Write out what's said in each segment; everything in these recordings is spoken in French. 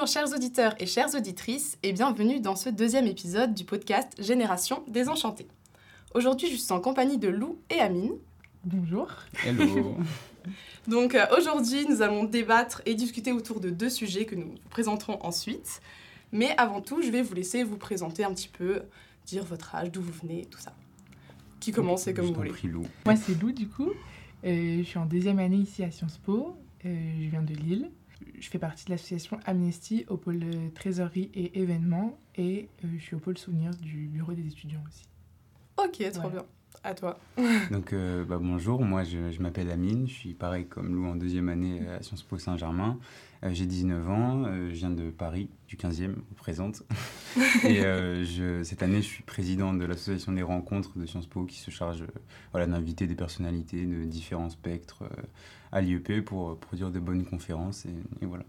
Bonjour chers auditeurs et chères auditrices et bienvenue dans ce deuxième épisode du podcast Génération Désenchantée. Aujourd'hui je suis en compagnie de Lou et Amine. Bonjour. Hello. Donc euh, aujourd'hui nous allons débattre et discuter autour de deux sujets que nous vous présenterons ensuite. Mais avant tout je vais vous laisser vous présenter un petit peu, dire votre âge, d'où vous venez, tout ça. Qui commence c'est comme vous voulez. Lou. Moi, c'est Lou, du coup. Euh, je suis en deuxième année ici à Sciences Po. Euh, je viens de Lille. Je fais partie de l'association Amnesty au pôle euh, trésorerie et événements. Et euh, je suis au pôle souvenirs du bureau des étudiants aussi. Ok, trop Voilà. bien. À toi. Donc, euh, bah, bonjour, moi je, je m'appelle Amine, je suis pareil comme Lou en deuxième année à Sciences Po Saint-Germain. Euh, J'ai 19 ans, euh, je viens de Paris, du 15e, au présente. Et euh, je, cette année, je suis président de l'association des rencontres de Sciences Po qui se charge voilà, d'inviter des personnalités de différents spectres à l'IEP pour produire de bonnes conférences. Et, et voilà.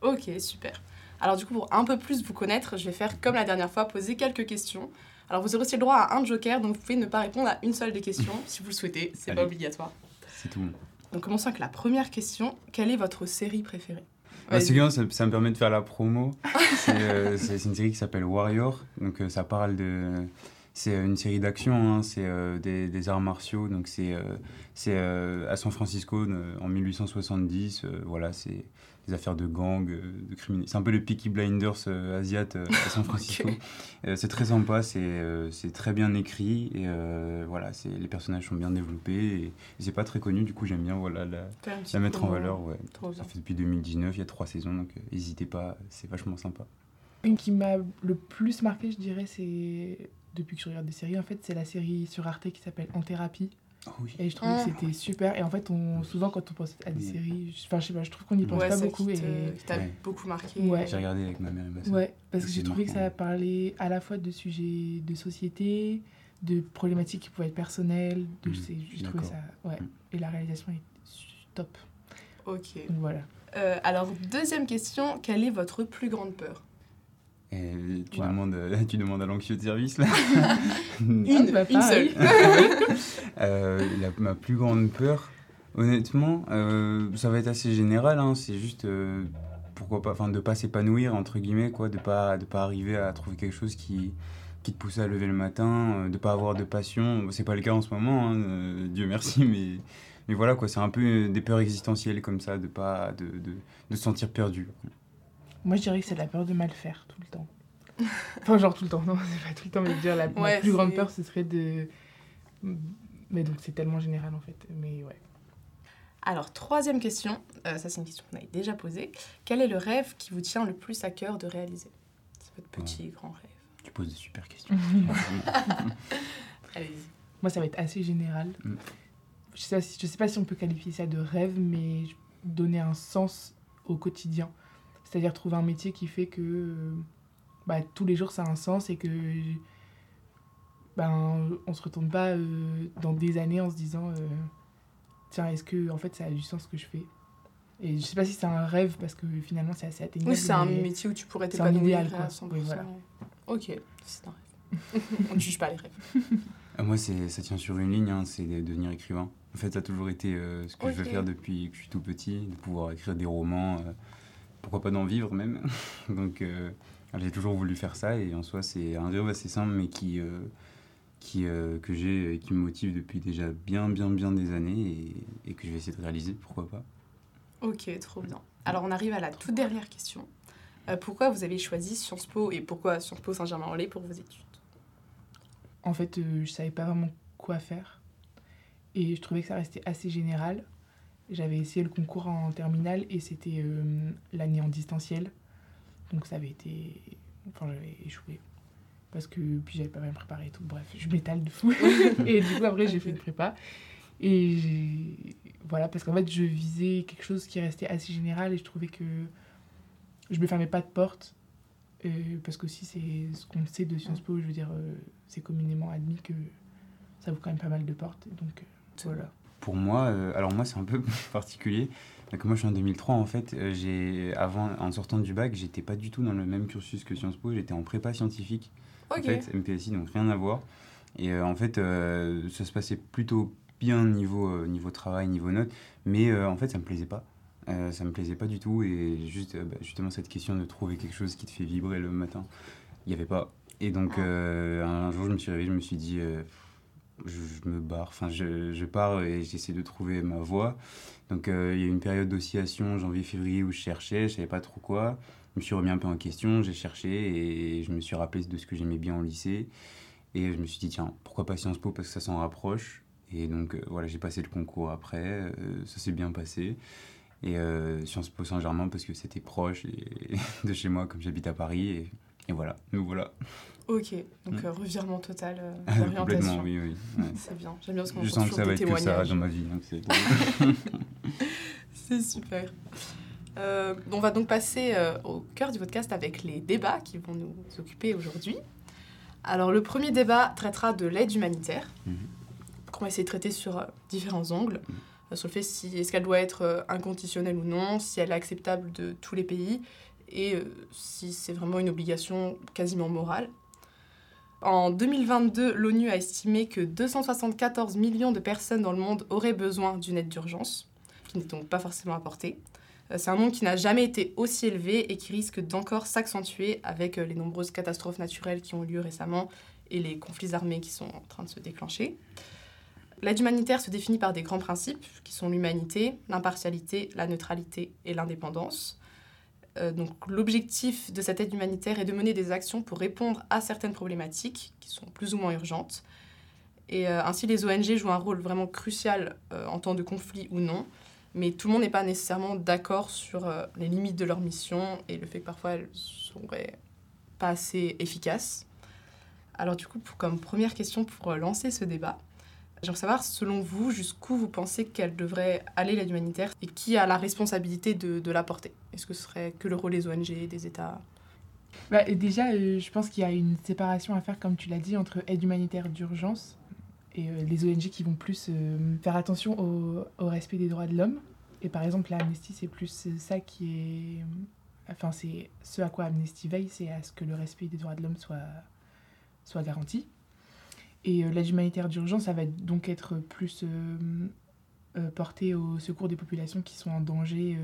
Ok, super. Alors du coup, pour un peu plus vous connaître, je vais faire comme la dernière fois, poser quelques questions. Alors vous aurez aussi le droit à un joker, donc vous pouvez ne pas répondre à une seule des questions si vous le souhaitez, c'est pas obligatoire. C'est tout. Donc commençons avec la première question. Quelle est votre série préférée? Bah, c'est bien, ça, ça me permet de faire la promo. C'est euh, une série qui s'appelle Warrior. Donc euh, ça parle de. C'est une série d'action, hein, c'est euh, des, des arts martiaux. Donc c'est euh, c'est, euh, à San Francisco euh, en 1870. euh, voilà, c'est des affaires de gangs, euh, de criminels. C'est un peu le Peaky Blinders euh, asiate euh, à San Francisco. Euh, c'est très sympa, c'est euh, c'est très bien écrit et euh, voilà, c'est les personnages sont bien développés et, et c'est pas très connu. Du coup, j'aime bien voilà la, mettre en valeur. Ouais. Ça fait depuis 2019, il y a trois saisons, donc euh, n'hésitez pas, c'est vachement sympa. Une qui m'a le plus marqué, je dirais, c'est. Depuis que je regarde des séries, en fait, c'est la série sur Arte qui s'appelle En thérapie. Oh oui. Et je trouvais Ah. que c'était super. Et en fait, on, souvent, quand on pense à des Oui. séries, je- enfin, je sais pas, je trouve qu'on n'y pense Ouais, pas beaucoup. qui te- Et... qui t'a Ouais. beaucoup marqué. Ouais. J'ai regardé avec ma mère et ma soeur. Ouais, parce que j'ai trouvé que ça parlait à la fois de sujets de société, de problématiques qui pouvaient être personnelles. De, suis j'ai trouvé ça. Ouais. Mhm. Et la réalisation est top. Ok. Donc voilà. Euh, alors deuxième question. Quelle est votre plus grande peur? Et tu, Voilà. demandes, euh, tu demandes à l'anxieux de service, là Une, bah, une seule. Euh, la- Ma plus grande peur, honnêtement, euh, ça va être assez général, hein, c'est juste, euh, pourquoi pas, enfin, de pas s'épanouir, entre guillemets, quoi, de pas, de pas arriver à trouver quelque chose qui, qui te pousse à lever le matin, euh, de pas avoir de passion. C'est pas le cas en ce moment, hein, euh, Dieu merci, mais, mais voilà, quoi, c'est un peu des peurs existentielles comme ça, de pas, de, de, de se sentir perdu. Moi, je dirais que c'est la peur de mal faire tout le temps. Enfin, genre tout le temps, non, c'est pas tout le temps, mais je veux dire, la ma Ouais, plus grande peur, ce serait de. Mais donc, c'est tellement général en fait. Mais ouais. Alors troisième question. Euh, ça c'est une question qu'on avait déjà posée. Quel est le rêve qui vous tient le plus à cœur de réaliser? C'est votre petit grand rêve. Tu poses de super questions. Allez-y. Moi, ça va être assez général. Mm. Je sais, je sais pas si on peut qualifier ça de rêve, mais donner un sens au quotidien. C'est-à-dire trouver un métier qui fait que euh, bah, tous les jours ça a un sens et que ben, on se retourne pas euh, dans des années en se disant euh, tiens, est-ce que en fait ça a du sens ce que je fais? Et je sais pas si c'est un rêve parce que finalement c'est assez atteignable. Oui, c'est un métier où tu pourrais c'est un t'épanouir idéal, quoi. à 100%. Oui, voilà. Ok, c'est un rêve. On ne juge pas les rêves. Ah, Moi, c'est, ça tient sur une ligne, hein, c'est de devenir écrivain. En fait, ça a toujours été euh, ce que je veux faire depuis que je suis tout petit, de pouvoir écrire des romans, euh, pourquoi pas d'en vivre même. Donc, euh, j'ai toujours voulu faire ça et en soi, c'est un rêve assez simple, mais qui, euh, qui, euh, que j'ai qui me motive depuis déjà bien, bien, bien des années et, et que je vais essayer de réaliser, pourquoi pas. Ok, trop bien. Alors on arrive à la toute dernière question. Euh, pourquoi vous avez choisi Sciences Po et pourquoi Sciences Po Saint-Germain-en-Laye pour vos études? En fait, euh, je savais pas vraiment quoi faire. Et je trouvais que ça restait assez général. J'avais essayé le concours en terminale et c'était euh, l'année en distanciel. Donc ça avait été. Enfin, j'avais échoué. Parce que. Puis j'avais pas bien préparé et tout. Bref, je m'étale de fou. et du coup, après, j'ai fait une prépa. Et j'ai. Voilà, parce qu'en fait, je visais quelque chose qui restait assez général et je trouvais que je me fermais pas de porte. Euh, parce qu'aussi, c'est ce qu'on sait de Sciences Po, je veux dire, euh, c'est communément admis que ça ouvre quand même pas mal de portes. Donc voilà. Pour moi, euh, alors moi c'est un peu particulier. Donc moi je suis en 2003 en fait. Euh, j'ai avant en sortant du bac, j'étais pas du tout dans le même cursus que Sciences Po. J'étais en prépa scientifique. Ok. En fait, MPSI donc rien à voir. Et euh, en fait euh, ça se passait plutôt bien niveau euh, niveau travail, niveau notes. Mais en fait ça me plaisait pas. Ça me plaisait pas du tout et juste, bah, justement cette question de trouver quelque chose qui te fait vibrer le matin, il n'y avait pas. Et donc un jour je me suis réveillé, je me suis dit je, me barre, enfin je, pars et j'essaie de trouver ma voie. Donc il y a eu une période d'oscillation janvier-février où je cherchais, je savais pas trop quoi. Je me suis remis un peu en question, j'ai cherché et je me suis rappelé de ce que j'aimais bien au lycée. Et je me suis dit, tiens, pourquoi pas Sciences Po Parce que ça s'en rapproche. Et donc voilà, j'ai passé le concours après, ça s'est bien passé. Et Sciences Po Saint-Germain parce que c'était proche de chez moi, comme j'habite à Paris. Et voilà, nous voilà. Ok, donc mm. revirement total euh, d'orientation. oui, oui. C'est bien, j'aime bien ce qu'on Je sens que ça va être que ça dans ma vie. c'est super. Euh, on va donc passer euh, au cœur du podcast avec les débats qui vont nous occuper aujourd'hui. Alors, le premier débat traitera de l'aide humanitaire, mm qu'on va essayer de traiter sur différents angles. Mhm. sur le fait si est-ce qu'elle doit être inconditionnelle ou non, si elle est acceptable de tous les pays, et si c'est vraiment une obligation quasiment morale. En 2022, l'ONU a estimé que 274 millions de personnes dans le monde auraient besoin d'une aide d'urgence, qui n'est donc pas forcément apportée. Euh, c'est un nombre qui n'a jamais été aussi élevé et qui risque d'encore s'accentuer avec euh, les nombreuses catastrophes naturelles qui ont lieu récemment et les conflits armés qui sont en train de se déclencher. L'aide humanitaire se définit par des grands principes qui sont l'humanité, l'impartialité, la neutralité et l'indépendance. Euh, donc l'objectif de cette aide humanitaire est de mener des actions pour répondre à certaines problématiques qui sont plus ou moins urgentes. Et euh, ainsi, les ONG jouent un rôle vraiment crucial euh, en temps de conflit ou non. Mais tout le monde n'est pas nécessairement d'accord sur les limites de leur mission et le fait que parfois elles seraient pas assez efficaces. Alors du coup, comme première question pour lancer ce débat, J'aimerais savoir, selon vous, jusqu'où vous pensez qu'elle devrait aller l'aide humanitaire et qui a la responsabilité de, de l'apporter Est-ce que ce serait que le rôle des ONG, des États? Bah, Déjà, euh, je pense qu'il y a une séparation à faire, comme tu l'as dit, entre aide humanitaire d'urgence et euh, les ONG qui vont plus euh, faire attention au, respect des droits de l'homme. Et par exemple, l'Amnesty, c'est plus ça qui est... Enfin, c'est ce à quoi Amnesty veille, c'est à ce que le respect des droits de l'homme soit garanti. Et euh, l'aide humanitaire d'urgence, ça va donc être plus euh, euh, porté au secours des populations qui sont en danger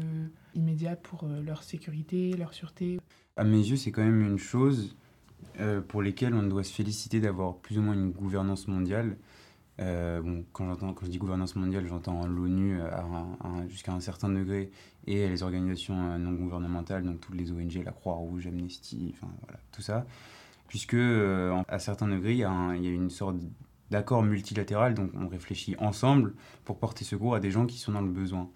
immédiat pour leur sécurité, leur sûreté. À mes yeux, c'est quand même une chose pour lesquelles on doit se féliciter d'avoir plus ou moins une gouvernance mondiale. bon, quand, quand je dis gouvernance mondiale, j'entends l'ONU jusqu'à un certain degré et les organisations non gouvernementales, donc toutes les ONG, la Croix-Rouge, Amnesty, enfin voilà, tout ça puisque euh, à certains degrés, il y, a une sorte d'accord multilatéral, donc on réfléchit ensemble pour porter secours à des gens qui sont dans le besoin.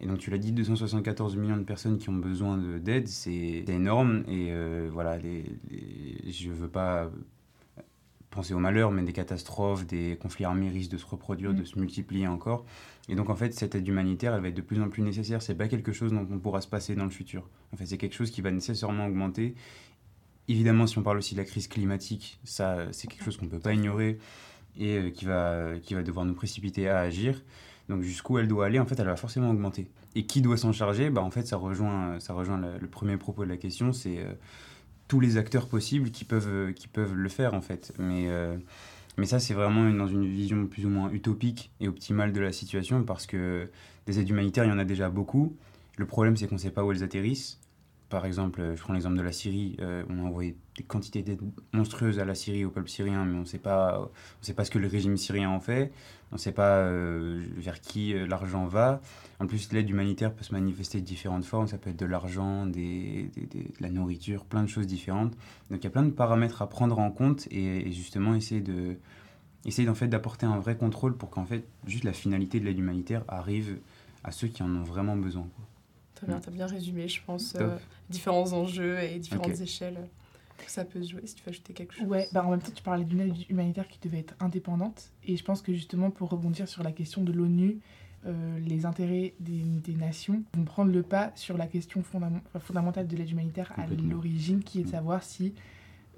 Et donc tu l'as dit, 274 millions de personnes qui ont besoin d'aide, c'est énorme. Et euh, voilà, je ne veux pas penser au malheur, mais des catastrophes, des conflits armés risquent de se reproduire, de mm. se multiplier encore. Et donc en fait, cette aide humanitaire, elle va être de plus en plus nécessaire. C'est pas quelque chose dont on pourra se passer dans le futur. En fait, c'est quelque chose qui va nécessairement augmenter Évidemment, si on parle aussi de la crise climatique, ça, c'est quelque chose qu'on ne peut pas ignorer et euh, qui va, qui va devoir nous précipiter à agir. Donc jusqu'où elle doit aller, en fait, elle va forcément augmenter. Et qui doit s'en charger? Bah, En fait, ça rejoint, ça rejoint le, premier propos de la question, c'est euh, tous les acteurs possibles qui peuvent, euh, qui peuvent le faire, en fait. Mais, mais ça, c'est vraiment dans une vision plus ou moins utopique et optimale de la situation, parce que des aides humanitaires, il y en a déjà beaucoup. Le problème, c'est qu'on ne sait pas où elles atterrissent. Par exemple, je prends l'exemple de la Syrie, euh, on a envoyé des quantités d'aide monstrueuses à la Syrie, au peuple syrien, mais on ne sait pas, ce que le régime syrien en fait, on ne sait pas euh, vers qui euh, l'argent va. En plus, l'aide humanitaire peut se manifester de différentes formes, ça peut être de l'argent, de la nourriture, plein de choses différentes. Donc il y a plein de paramètres à prendre en compte et, justement essayer de fait d'apporter un vrai contrôle pour qu'en fait juste la finalité de l'aide humanitaire arrive à ceux qui en ont vraiment besoin. Très bien, tu as bien résumé, je pense, euh, différents enjeux et différentes échelles que ça peut se jouer, si tu veux ajouter quelque chose. Ouais, bah en même temps, tu parlais d'une aide humanitaire qui devait être indépendante. Et je pense que justement, pour rebondir sur la question de l'ONU, euh, les intérêts des, des, nations vont prendre le pas sur la question fondamentale de l'aide humanitaire à l'origine, qui est de savoir si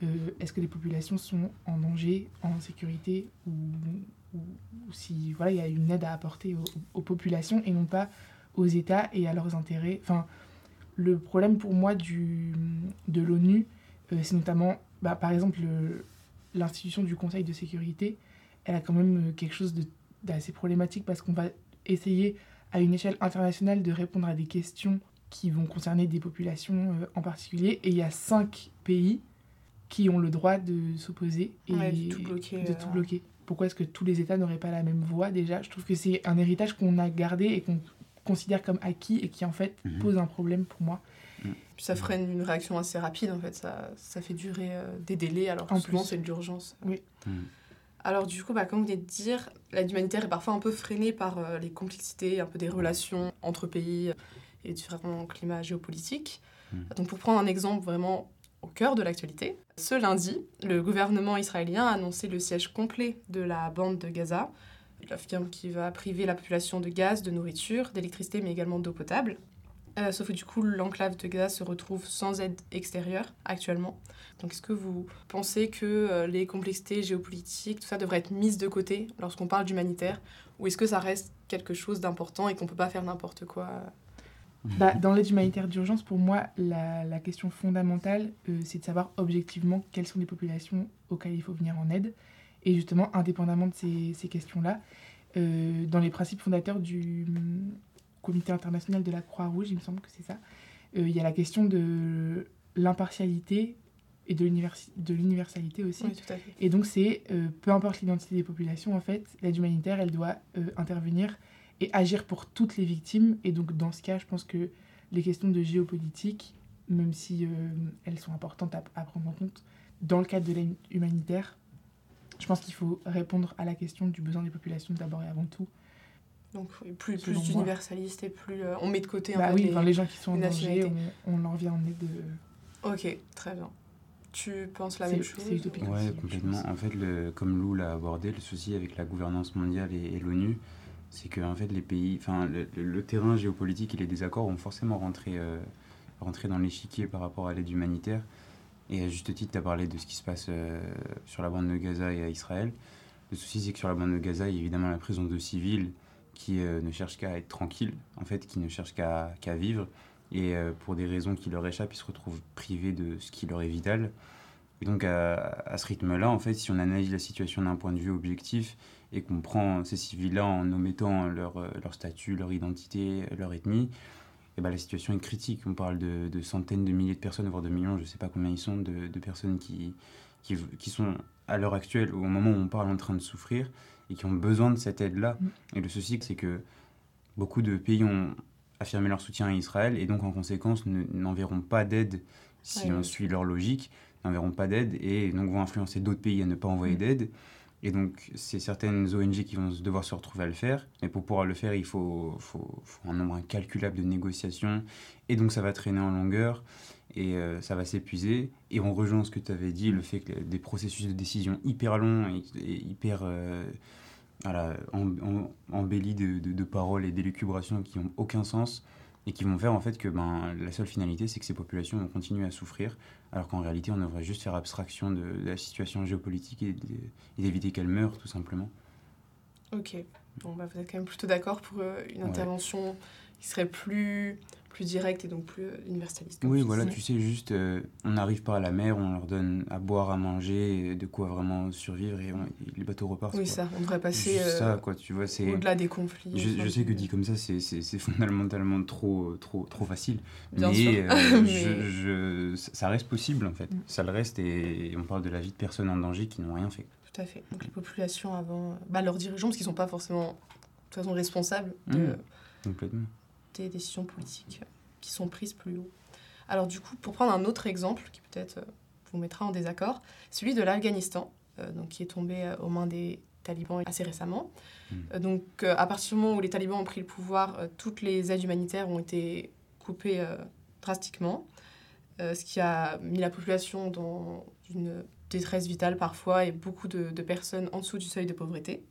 euh, est-ce que les populations sont en danger, en sécurité, ou, ou, si voilà, il y a une aide à apporter aux, aux populations et non pas aux États et à leurs intérêts. Enfin, le problème pour moi du, de l'ONU, euh, c'est notamment, bah, par exemple, l'institution du Conseil de sécurité, elle a quand même euh, quelque chose d'assez problématique parce qu'on va essayer à une échelle internationale de répondre à des questions qui vont concerner des populations euh, en particulier. Et il y a cinq pays qui ont le droit de s'opposer et Ouais, de tout bloquer, de tout bloquer. Pourquoi est-ce que tous les États n'auraient pas la même voix déjà? Je trouve que c'est un héritage qu'on a gardé et qu'on considère comme acquis et qui en fait Mhm. pose un problème pour moi. Puis ça freine une réaction assez rapide, en fait. Ça, ça fait durer euh, des délais, alors que En souvent, plus. c'est de l'urgence. Mm. Alors, du coup, bah, comme vous venez de dire, l'aide humanitaire est parfois un peu freinée par euh, les complexités, un peu des relations entre pays et différents climats géopolitiques. Mm. Donc, pour prendre un exemple vraiment au cœur de l'actualité, ce lundi, le gouvernement israélien a annoncé le siège complet de la bande de Gaza. Affirme qu'il va priver la population de gaz, de nourriture, d'électricité, mais également d'eau potable. Euh, sauf que du coup, l'enclave de Gaza se retrouve sans aide extérieure actuellement. Donc, est-ce que vous pensez que euh, les complexités géopolitiques, tout ça, devrait être mises de côté lorsqu'on parle d'humanitaire? Ou est-ce que ça reste quelque chose d'important et qu'on peut pas faire n'importe quoi? Bah, dans l'aide humanitaire d'urgence, pour moi, la, la question fondamentale, euh, c'est de savoir objectivement quelles sont les populations auxquelles il faut venir en aide. Et justement, indépendamment de ces, ces questions-là, euh, dans les principes fondateurs du hum, Comité international de la Croix-Rouge, il me semble que c'est ça, euh, il y a la question de l'impartialité et de l'universalité aussi. Oui, tout à fait. Et donc, c'est euh, peu importe l'identité des populations, en fait, l'aide humanitaire, elle doit intervenir et agir pour toutes les victimes. Et donc, dans ce cas, je pense que les questions de géopolitique, même si elles sont importantes à, à prendre en compte, dans le cadre de l'aide humanitaire, je pense qu'il faut répondre à la question du besoin des populations d'abord et avant tout. Donc, plus, plus moi. d'universaliste et plus. euh, on met de côté Bah oui, les- enfin, les gens qui sont en danger, on, on leur vient en aide. euh, Ok, très bien. Tu penses la C'est- même c'est chose utopique. Ouais, aussi, complètement. En fait, le, comme Lou l'a abordé, le souci avec la gouvernance mondiale et, et l'ONU, c'est que en fait, les pays, enfin, le, terrain géopolitique et les désaccords vont forcément rentrer, euh, rentrer dans l'échiquier par rapport à l'aide humanitaire. Et à juste titre, tu as parlé de ce qui se passe euh, sur la bande de Gaza et à Israël. Le souci, c'est que sur la bande de Gaza, il y a évidemment la présence de civils qui euh, ne cherchent qu'à être tranquilles, en fait, qui ne cherchent qu'à vivre. Et euh, pour des raisons qui leur échappent, ils se retrouvent privés de ce qui leur est vital. Et donc, à, ce rythme-là, en fait, si on analyse la situation d'un point de vue objectif et qu'on prend ces civils-là en omettant leur statut, leur identité, leur ethnie, et ben, la situation est critique. On parle de, de centaines de milliers de personnes, voire de millions, je ne sais pas combien ils sont, de, de personnes qui, qui, qui sont à l'heure actuelle, au moment où on parle, en train de souffrir et qui ont besoin de cette aide-là. Mm. Et le souci, c'est que beaucoup de pays ont affirmé leur soutien à Israël et donc en conséquence ne- n'enverront pas d'aide si Ouais, on suit leur logique, n'enverront pas d'aide et donc vont influencer d'autres pays à ne pas envoyer Mm. d'aide. Et donc, c'est certaines ONG qui vont devoir se retrouver à le faire. Mais pour pouvoir le faire, il faut, un nombre incalculable de négociations. Et donc, ça va traîner en longueur et euh, ça va s'épuiser. Et on rejoint ce que tu avais dit, le fait que des processus de décision hyper longs et, hyper euh, embellis de, de, de paroles et d'élucubrations qui n'ont aucun sens et qui vont faire en fait que ben, la seule finalité, c'est que ces populations vont continuer à souffrir, alors qu'en réalité, on devrait juste faire abstraction de, de la situation géopolitique et, d'éviter qu'elle meure, tout simplement. Ok. Bon, bah, vous êtes quand même plutôt d'accord pour euh, une Ouais. intervention qui serait plus, plus directe et donc plus euh, universaliste. comme Oui, voilà, disais. tu sais, juste, euh, on n'arrive pas à la mer, on leur donne à boire, à manger, de quoi vraiment survivre, et, on- et les bateaux repartent. Oui, quoi. ça, on devrait passer euh, ça, quoi, tu vois, c'est... au-delà des conflits. Je, enfin, je sais que dit comme ça, c'est- c'est c'est fondamentalement trop, trop, trop facile. Bien mais sûr. euh, Mais- je, je- ça reste possible, en fait. Mm. Ça le reste, et on parle de la vie de personnes en danger qui n'ont rien fait. Tout à fait. Donc les populations avant, bah, leurs dirigeants, parce qu'ils ne sont pas forcément de toute façon responsables de, Mm. Complètement. Des décisions politiques qui sont prises plus haut. Alors du coup, pour prendre un autre exemple qui peut-être euh, vous mettra en désaccord, celui de l'Afghanistan, euh, donc qui est tombé euh, aux mains des talibans assez récemment. Mm. Euh, donc à partir du moment où les talibans ont pris le pouvoir, toutes les aides humanitaires ont été coupées drastiquement, ce qui a mis la population dans une détresse vitale parfois et beaucoup de, de personnes en dessous du seuil de pauvreté.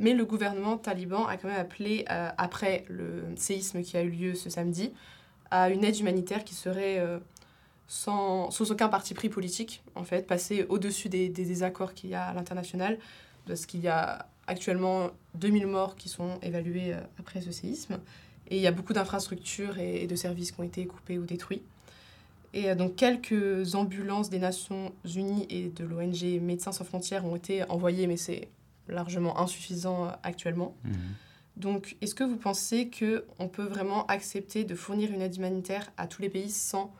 Mais le gouvernement taliban a quand même appelé, euh, après le séisme qui a eu lieu ce samedi, à une aide humanitaire qui serait euh, sans, aucun parti pris politique, en fait, passer au-dessus des, désaccords qu'il y a à l'international, parce qu'il y a actuellement 2000 morts qui sont évalués euh, après ce séisme, et il y a beaucoup d'infrastructures et, de services qui ont été coupés ou détruits. Et donc quelques ambulances des Nations Unies et de l'ONG Médecins sans frontières ont été envoyées, mais c'est largement insuffisant euh, actuellement. Mhm. Donc, est-ce que vous pensez qu'on peut vraiment accepter de fournir une aide humanitaire à tous les pays sans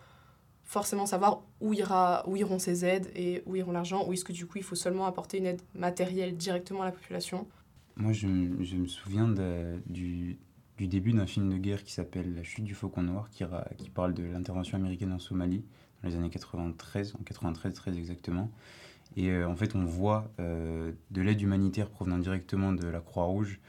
forcément savoir où, ira, où iront ces aides et où iront l'argent? Ou est-ce que du coup, il faut seulement apporter une aide matérielle directement à la population? Moi, je, me- je me souviens de- du, du début d'un film de guerre qui s'appelle La chute du faucon noir, qui, qui parle de l'intervention américaine en Somalie dans les années 93, en 93 très exactement. Et euh, en fait, on voit euh, de l'aide humanitaire provenant directement de la Croix-Rouge,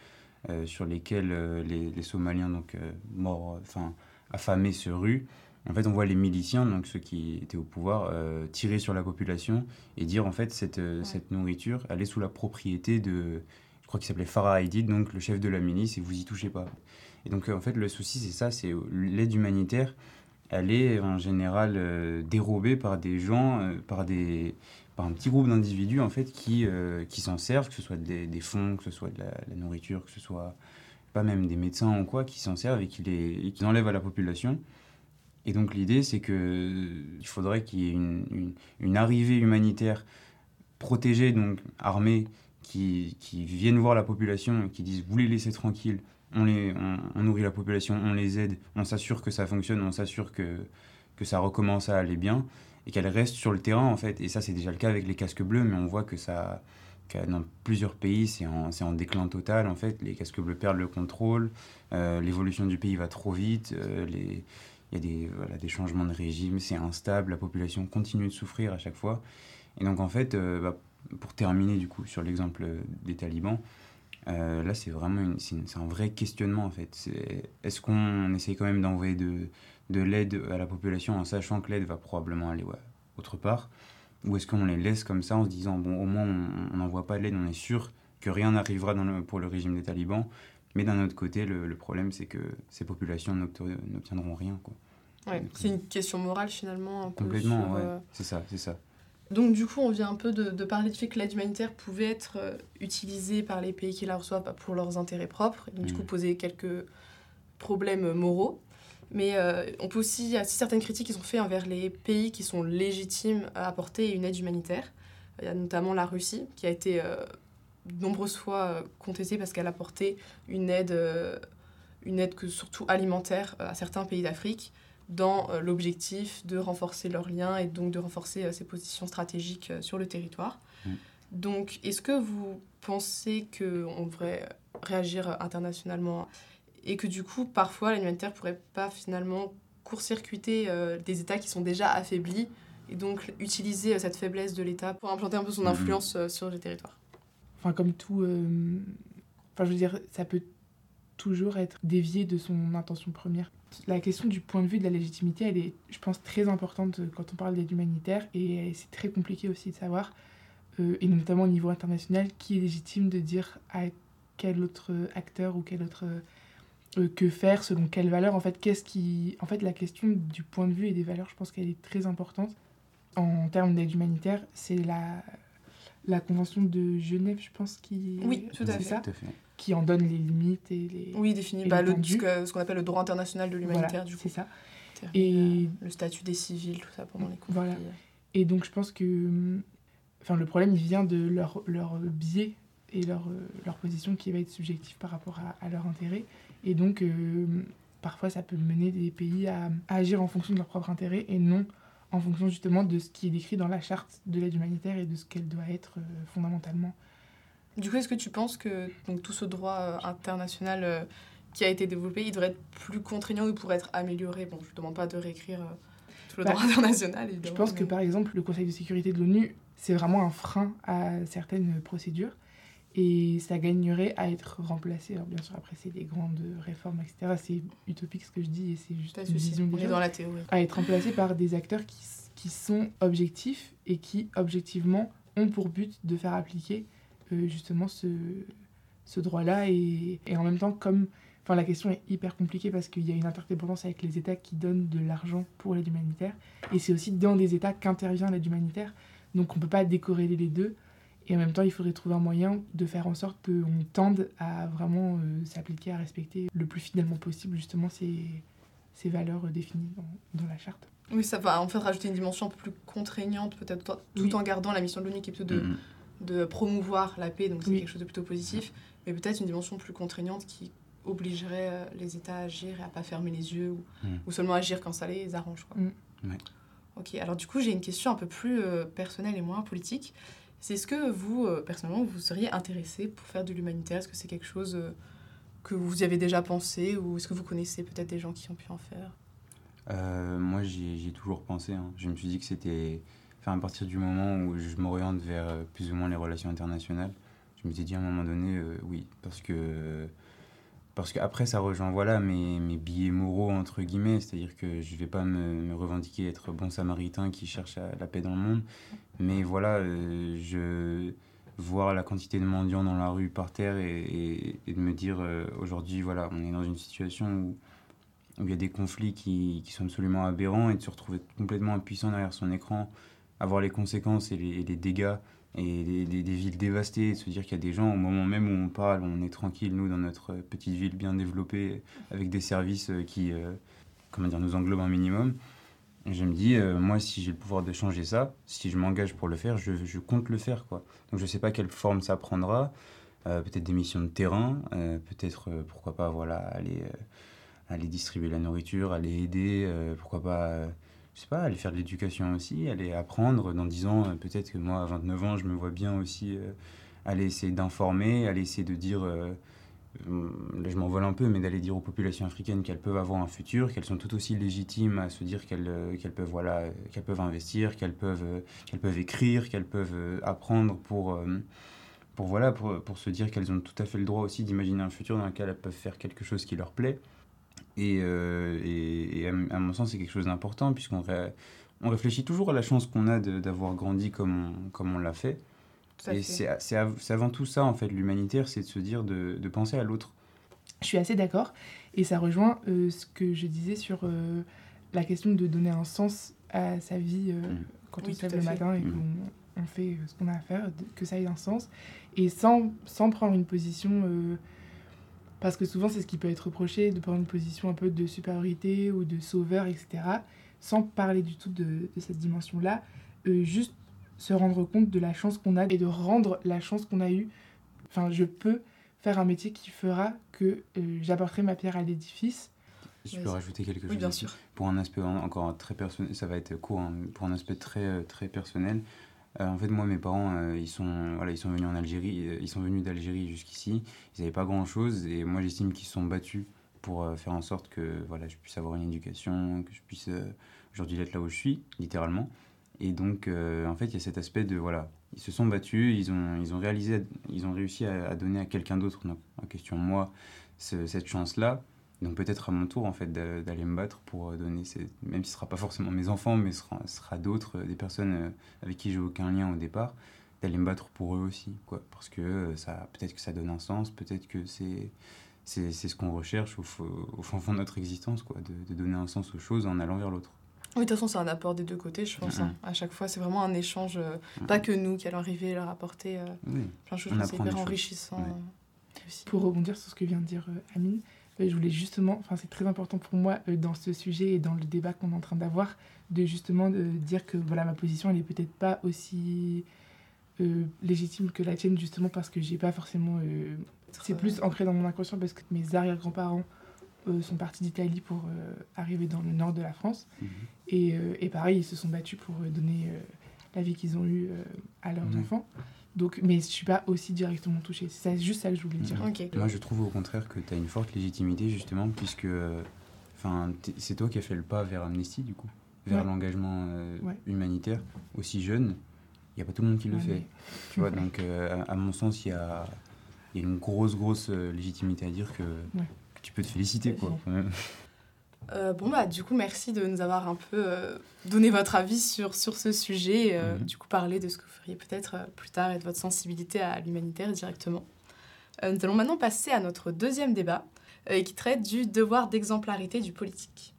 euh, sur lesquels les, les Somaliens, donc morts, enfin affamés, se ruent. En fait, on voit les miliciens, donc ceux qui étaient au pouvoir, tirer sur la population et dire en fait cette, Ouais. cette nourriture, elle est sous la propriété de, je crois qu'il s'appelait Farah Aidid, donc le chef de la milice, et vous y touchez pas. Et donc en fait le souci c'est ça, c'est l'aide humanitaire, elle est en général euh, dérobée par des gens, euh, par des un petit groupe d'individus en fait qui, euh, qui s'en servent, que ce soit des, fonds, que ce soit de la, nourriture, que ce soit pas même des médecins ou quoi, qui s'en servent et qui les qui enlèvent à la population. Et donc l'idée c'est que il faudrait qu'il y ait une, arrivée humanitaire protégée, donc armée, qui, qui viennent voir la population et qui disent vous les laissez tranquilles, on, les, on nourrit la population, on les aide, on s'assure que ça fonctionne, on s'assure que, que ça recommence à aller bien et qu'elles restent sur le terrain en fait. Et ça c'est déjà le cas avec les casques bleus, mais on voit que ça dans plusieurs pays c'est en, en déclin total en fait. Les casques bleus perdent le contrôle, euh, l'évolution du pays va trop vite, euh, il y a des, voilà, des changements de régime, c'est instable, la population continue de souffrir à chaque fois. Et donc en fait, euh, bah, pour terminer du coup sur l'exemple des talibans, là c'est vraiment une- une- un vrai questionnement en fait. Est-ce qu'on essaye quand même d'envoyer de, de l'aide à la population en sachant que l'aide va probablement aller ouais, autre part Ou est-ce qu'on les laisse comme ça en se disant bon au moins on n'envoie pas de l'aide, on est sûr que rien n'arrivera pour le régime des talibans mais d'un autre côté, le, le problème, c'est que ces populations n'obtiendront rien. Quoi. Ouais, c'est une question morale finalement. Un peu Complètement, sur, ouais. euh, C'est ça, c'est ça. Donc du coup, on vient un peu de, de parler du fait que l'aide humanitaire pouvait être euh, utilisée par les pays qui la reçoivent bah, pour leurs intérêts propres, et donc du Mhm. coup poser quelques problèmes moraux. Mais euh, on peut aussi, il y a certaines critiques qui sont faites envers les pays qui sont légitimes à apporter une aide humanitaire. Il y a notamment la Russie qui a été euh, de nombreuses fois euh, contestée parce qu'elle apportait une aide, euh, une aide que surtout alimentaire à certains pays d'Afrique dans l'objectif de renforcer leurs liens et donc de renforcer ses positions stratégiques sur le territoire. Mm. Donc, est-ce que vous pensez qu'on devrait réagir internationalement et que du coup, parfois, l'alimentaire pourrait pas finalement court-circuiter euh, des États qui sont déjà affaiblis et donc utiliser euh, cette faiblesse de l'État pour implanter un peu son Mhm. influence euh, sur les territoires Enfin, comme tout. euh, Enfin, je veux dire, ça peut toujours être dévié de son intention première. La question du point de vue de la légitimité, elle est, je pense, très importante quand on parle d'aide humanitaire et c'est très compliqué aussi de savoir, euh, et notamment au niveau international, qui est légitime de dire à quel autre acteur ou quel autre. Euh, que faire, selon quelles valeurs. En fait, qu'est-ce qui. En fait, la question du point de vue et des valeurs, je pense qu'elle est très importante. En termes d'aide humanitaire, c'est la, la Convention de Genève, je pense, qui. Oui, tout à fait. ça Tout à fait. qui en donne les limites et les. Oui, définit bah, le, ce qu'on appelle le droit international de l'humanitaire, Voilà, du coup. c'est ça. Et Et, le statut des civils, tout ça pendant les conflits. Voilà. et donc, je pense que. hum, Enfin, le problème, il vient de leur, leur biais et leur, euh, leur position qui va être subjective par rapport à, à leur intérêt. Et donc, euh, parfois, ça peut mener des pays à, à agir en fonction de leur propre intérêt et non en fonction justement de ce qui est décrit dans la charte de l'aide humanitaire et de ce qu'elle doit être euh, fondamentalement. Du coup, est-ce que tu penses que donc, tout ce droit international euh, qui a été développé, il devrait être plus contraignant ou pourrait être amélioré? Bon, je ne demande pas de réécrire euh, tout le Bah, droit international, Je pense que par exemple, le Conseil de sécurité de l'ONU, c'est vraiment un frein à certaines procédures et ça gagnerait à être remplacé. Alors bien sûr, après, c'est des grandes réformes, etc. C'est utopique ce que je dis et c'est juste une vision on des dans la théorie. À être remplacé par des acteurs qui, qui sont objectifs et qui, objectivement, ont pour but de faire appliquer euh, justement ce, ce droit-là. Et, et en même temps, comme enfin, la question est hyper compliquée parce qu'il y a une interdépendance avec les États qui donnent de l'argent pour l'aide humanitaire. Et c'est aussi dans les États qu'intervient l'aide humanitaire. Donc on ne peut pas décorréler les deux. Et en même temps, il faudrait trouver un moyen de faire en sorte qu'on tende à vraiment euh, s'appliquer, à respecter le plus fidèlement possible justement ces, ces valeurs euh, définies dans, dans la charte. Oui, ça va en fait rajouter une dimension un peu plus contraignante, peut-être tout- Oui. en gardant la mission de l'ONU qui est plutôt de, Mhm. de promouvoir la paix, donc c'est Oui. quelque chose de plutôt positif, mais peut-être une dimension plus contraignante qui obligerait euh, les États à agir et à pas fermer les yeux ou, Mm. ou seulement agir quand ça les arrange. Quoi. Mm. Ouais. Ok, alors du coup, j'ai une question un peu plus euh, personnelle et moins politique. C'est est-ce que vous, euh, personnellement, vous seriez intéressé pour faire de l'humanitaire? Est-ce que c'est quelque chose euh, que vous y avez déjà pensé ou est-ce que vous connaissez peut-être des gens qui ont pu en faire? Euh, moi, j'y ai, toujours pensé. hein. Je me suis dit que c'était. Enfin, à partir du moment où je m'oriente vers plus ou moins les relations internationales, je m'étais dit à un moment donné, oui. Parce que. Parce qu'après, ça rejoint voilà, mes, mes billets moraux, entre guillemets. C'est-à-dire que je vais pas me, revendiquer être bon samaritain qui cherche à- la paix dans le monde. Mais voilà, euh, je. Voir la quantité de mendiants dans la rue par terre et, de me dire euh, aujourd'hui, voilà, on est dans une situation où où il y a des conflits qui, qui sont absolument aberrants et de se retrouver complètement impuissant derrière son écran, avoir les conséquences et les, et les dégâts et des, villes dévastées, se dire qu'il y a des gens, au moment même où on parle, on est tranquille, nous, dans notre petite ville bien développée, avec des services euh, qui euh, comment dire, nous englobent un minimum. Je me dis, euh, moi, si j'ai le pouvoir de changer ça, si je m'engage pour le faire, je, compte le faire. Quoi. Donc je ne sais pas quelle forme ça prendra. Peut-être des missions de terrain, peut-être, pourquoi pas, voilà, aller, aller distribuer la nourriture, aller aider, pourquoi pas, je sais pas, aller faire de l'éducation aussi, aller apprendre. Dans 10 ans, euh, peut-être que moi, à 29 ans, je me vois bien aussi euh, aller essayer d'informer, aller essayer de dire, euh, euh, là je m'envole un peu, mais d'aller dire aux populations africaines qu'elles peuvent avoir un futur, qu'elles sont tout aussi légitimes à se dire qu'elles euh, peuvent, voilà, qu'elles peuvent investir, qu'elles peuvent, euh, qu'elles peuvent écrire, qu'elles peuvent apprendre pour, pour, voilà, pour, pour se dire qu'elles ont tout à fait le droit aussi d'imaginer un futur dans lequel elles peuvent faire quelque chose qui leur plaît. Et, euh, et, et à, mon sens, c'est quelque chose d'important, puisqu'on ré- on réfléchit toujours à la chance qu'on a d'avoir grandi comme on, comme on l'a fait. Et c'est c'est av- c'est avant tout ça, en fait, l'humanitaire, c'est de se dire de, de penser à l'autre. Je suis assez d'accord. Et ça rejoint euh, ce que je disais sur euh, la question de donner un sens à sa vie euh, Mm. quand Oui, on se lève le fait. matin et Mm. qu'on on fait ce qu'on a à faire, de- que ça ait un sens. Et sans, sans prendre une position. Parce que souvent, c'est ce qui peut être reproché, de prendre une position un peu de supériorité ou de sauveur, etc. Sans parler du tout de, de cette dimension-là. euh, juste se rendre compte de la chance qu'on a et de rendre la chance qu'on a eue. Enfin, je peux faire un métier qui fera que euh, j'apporterai ma pierre à l'édifice. Je peux rajouter quelque chose Oui, bien sûr. Pour un aspect en- encore très personnel, ça va être court, hein, pour un aspect très, euh, très personnel. Euh, en fait, moi, mes parents, euh, ils, sont, voilà, ils sont venus en Algérie, euh, ils sont venus d'Algérie jusqu'ici. Ils n'avaient pas grand-chose et moi, j'estime qu'ils se sont battus pour faire en sorte que voilà, je puisse avoir une éducation, que je puisse aujourd'hui être là où je suis, littéralement. Et donc, en fait, il y a cet aspect de, voilà, ils se sont battus, ils ont, ils ont, réalisé, ils ont réussi à, donner à quelqu'un d'autre, en question moi, ce- cette chance-là. Donc peut-être à mon tour, en fait, d'a- d'aller me battre pour euh, donner, ces... même si ce ne sera pas forcément mes enfants, mais ce sera, d'autres, euh, des personnes euh, avec qui j'ai aucun lien au départ, d'aller me battre pour eux aussi, quoi. Parce que ça, peut-être que ça donne un sens, peut-être que c'est... C'est c'est ce qu'on recherche au, au fond fond de notre existence, quoi, de, de donner un sens aux choses en allant vers l'autre. Oui, de toute façon, c'est un apport des deux côtés, je pense. Hein. À chaque fois, c'est vraiment un échange, euh, pas que nous qui allons arriver et leur apporter euh, Oui. plein de choses. C'est hyper enrichissant. Euh. Pour rebondir sur ce que vient de dire euh, Amine, euh, je voulais justement, enfin c'est très important pour moi euh, dans ce sujet et dans le débat qu'on est en train d'avoir, de justement de dire que voilà ma position elle est peut-être pas aussi euh, légitime que la tienne justement parce que j'ai pas forcément euh, c'est Euh, plus ancré dans mon inconscient parce que mes arrière-grands-parents euh, sont partis d'Italie pour euh, arriver dans le nord de la France Mhm. et, euh, et pareil ils se sont battus pour euh, donner euh, la vie qu'ils ont eue euh, à leurs Mhm. enfants donc mais je suis pas aussi directement touchée c'est juste ça que je voulais dire Mhm. Ok. Moi, je trouve au contraire que tu as une forte légitimité, justement, puisque euh, enfin, c'est toi qui as fait le pas vers Amnesty, du coup, vers Ouais. l'engagement euh, Ouais. humanitaire, aussi jeune. Il n'y a pas tout le monde qui le Ouais, fait. mais- Tu vois, donc, euh, à, à mon sens, il y a, il y a une grosse, grosse euh, légitimité à dire que, Ouais. que tu peux te féliciter, quoi. Euh, bon, bah, du coup, merci de nous avoir un peu euh, donné votre avis sur, sur ce sujet. et, euh, Mhm. Du coup, parler de ce que vous feriez peut-être plus tard et de votre sensibilité à l'humanitaire directement. Nous allons maintenant passer à notre deuxième débat qui traite du devoir d'exemplarité du politique.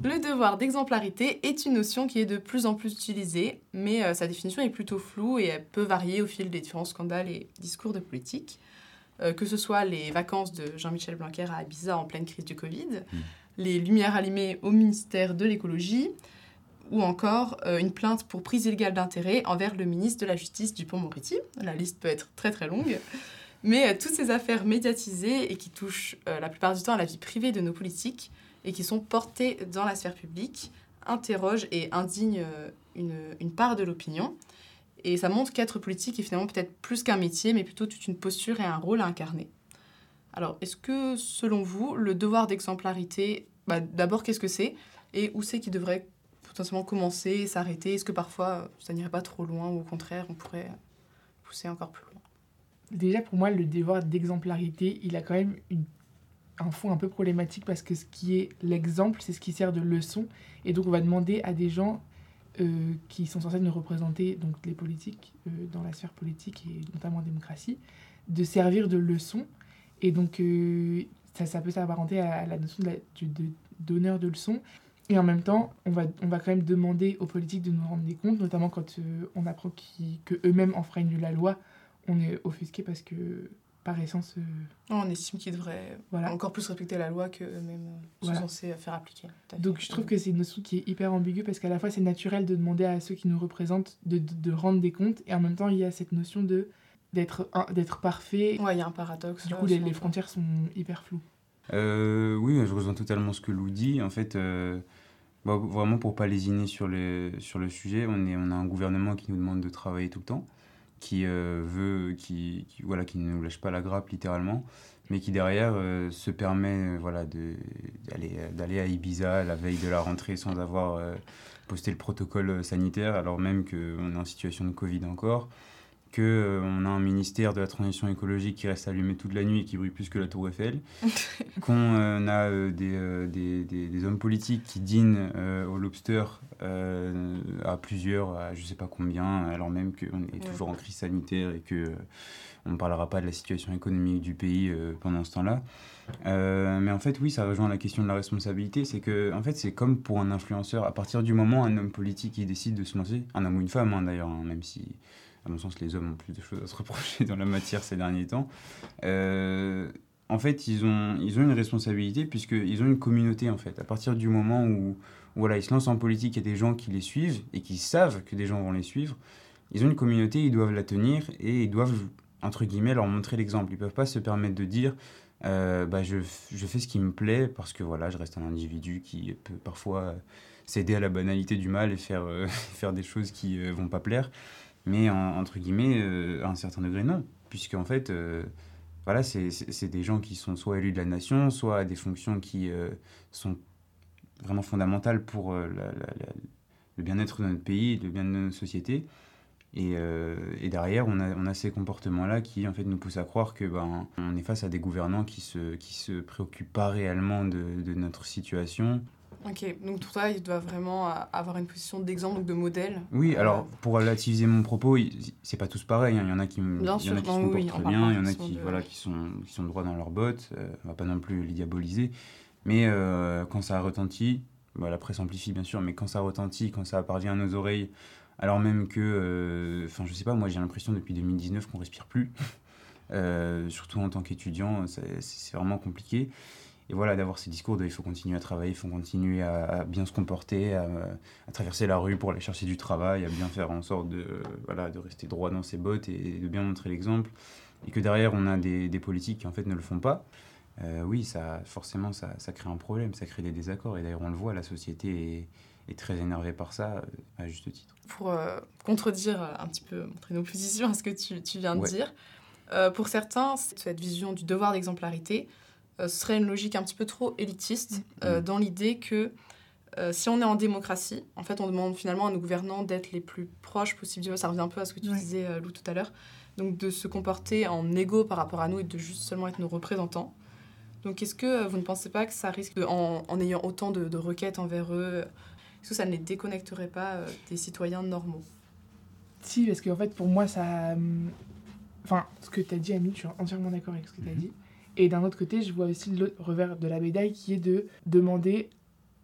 Le devoir d'exemplarité est une notion qui est de plus en plus utilisée, mais sa définition est plutôt floue et elle peut varier au fil des différents scandales et discours de politique. Euh, que ce soit les vacances de Jean-Michel Blanquer à Ibiza en pleine crise du Covid, les lumières allumées au ministère de l'écologie, ou encore euh, une plainte pour prise illégale d'intérêt envers le ministre de la Justice Dupont-Moretti. La liste peut être très très longue. Mais euh, toutes ces affaires médiatisées et qui touchent euh, la plupart du temps à la vie privée de nos politiques et qui sont portées dans la sphère publique interrogent et indignent une, une part de l'opinion. Et ça montre qu'être politique est finalement peut-être plus qu'un métier, mais plutôt toute une posture et un rôle à incarner. Alors, est-ce que, selon vous, le devoir d'exemplarité, bah, d'abord, qu'est-ce que c'est? Et où c'est qu'il devrait potentiellement commencer, s'arrêter? Est-ce que parfois, ça n'irait pas trop loin ou au contraire, on pourrait pousser encore plus loin? Déjà, pour moi, le devoir d'exemplarité, il a quand même un fond un peu problématique parce que ce qui est l'exemple, c'est ce qui sert de leçon. Et donc, on va demander à des gens euh, qui sont censés nous représenter, donc les politiques, euh, dans la sphère politique et notamment en démocratie, de servir de leçon. Et donc, euh, ça, ça peut s'apparenter à la notion de du- de- d'honneur de leçon. Et en même temps, on va, on va quand même demander aux politiques de nous rendre des comptes, notamment quand euh, on apprend qu'eux-mêmes enfreignent la loi on est offusqué parce que par essence euh, On estime qu'ils devraient voilà encore plus respecter la loi qu'eux-mêmes sont censés faire appliquer. À donc je trouve que c'est une notion qui est hyper ambiguë parce qu'à la fois c'est naturel de demander à ceux qui nous représentent de, de, de rendre des comptes et en même temps il y a cette notion de d'être d'être parfait Ouais, il y a un paradoxe. du coup les, les frontières sont hyper floues Euh, oui, je rejoins totalement ce que Lou dit. En fait, euh, bah, vraiment pour pas lésiner sur le, sur le sujet, on, est, on a un gouvernement qui nous demande de travailler tout le temps, qui euh, veut, qui, qui, voilà, qui ne nous lâche pas la grappe littéralement, mais qui derrière euh, se permet voilà, de- d'aller d'aller à Ibiza la veille de la rentrée sans avoir euh, posté le protocole sanitaire, alors même qu'on est en situation de Covid encore que euh, on a un ministère de la transition écologique qui reste allumé toute la nuit et qui brille plus que la tour Eiffel, qu'on euh, a euh, des, des, des- des hommes politiques qui dînent au lobster à plusieurs, à je sais pas combien, alors même qu'on est toujours en crise sanitaire et que on ne parlera pas de la situation économique du pays pendant ce temps-là. Mais en fait, oui, ça rejoint la question de la responsabilité. C'est que, en fait, c'est comme pour un influenceur. À partir du moment où un homme politique il décide de se lancer, un homme ou une femme hein, d'ailleurs, hein, même si, à mon sens, les hommes ont plus de choses à se reprocher dans la matière ces derniers temps. euh, en fait, ils ont, ils ont une responsabilité puisqu'ils ont une communauté, en fait. À partir du moment où, voilà, ils se lancent en politique, il y a des gens qui les suivent et qui savent que des gens vont les suivre. Ils ont une communauté, ils doivent la tenir et ils doivent, entre guillemets, leur montrer l'exemple. Ils peuvent pas se permettre de dire euh, bah, je, je fais ce qui me plaît parce que voilà, je reste un individu qui peut parfois euh, céder à la banalité du mal et faire, euh, faire des choses qui euh, vont pas plaire. Mais en- entre guillemets, euh, à un certain degré, non. Puisqu'en fait, euh, voilà, c'est des gens qui sont soit élus de la nation, soit à des fonctions qui euh, sont vraiment fondamentales pour le bien-être de notre pays, le bien-être de notre société. Et, derrière, on a, ces comportements-là qui en fait nous poussent à croire que ben, on est face à des gouvernants qui se, qui se préoccupent pas réellement de notre situation. Ok, donc pour toi, il doit vraiment avoir une position d'exemple, de modèle. Oui, Euh, alors pour relativiser mon propos, c'est pas tous pareils. hein. Il y en a qui, Bien il y en a sûr, qui non, se comportent oui, on très bien, il y en a qui, de- voilà, qui, sont, qui sont droits dans leurs bottes. Euh, on va pas non plus les diaboliser. Mais euh, quand ça retentit, bah, la presse amplifie bien sûr, mais quand ça retentit, quand ça parvient à nos oreilles, alors même que, euh, enfin je sais pas, moi j'ai l'impression depuis 2019 qu'on respire plus. Surtout en tant qu'étudiant, c'est vraiment compliqué. Et voilà, d'avoir ces discours de il faut continuer à travailler, il faut continuer à, à bien se comporter, à, à traverser la rue pour aller chercher du travail, à bien faire en sorte de, voilà, de rester droit dans ses bottes et de bien montrer l'exemple. Et que derrière, on a des, des politiques qui en fait ne le font pas. Euh, oui, ça, forcément, ça, ça crée un problème, ça crée des désaccords. Et d'ailleurs, on le voit, la société est, est très énervée par ça, à juste titre. Pour euh, contredire euh, un petit peu, montrer nos positions à ce que tu, tu viens de Ouais. dire, euh, pour certains, cette vision du devoir d'exemplarité ce serait une logique un petit peu trop élitiste, euh, Mm. dans l'idée que euh, si on est en démocratie, en fait, on demande finalement à nos gouvernants d'être les plus proches possible. du- Ça revient un peu à ce que tu Ouais. disais, euh, Lou, tout à l'heure. Donc, de se comporter en égaux par rapport à nous et de juste seulement être nos représentants. Donc, est-ce que euh, vous ne pensez pas que ça risque, de, en, en ayant autant de, de requêtes envers eux, est-ce que ça ne les déconnecterait pas euh, des citoyens normaux? Si, parce qu'en fait, pour moi, ça. hum, Enfin, ce que tu as dit, Amine, je suis entièrement d'accord avec ce que tu as Mhm. dit. Et d'un autre côté, je vois aussi le revers de la médaille qui est de demander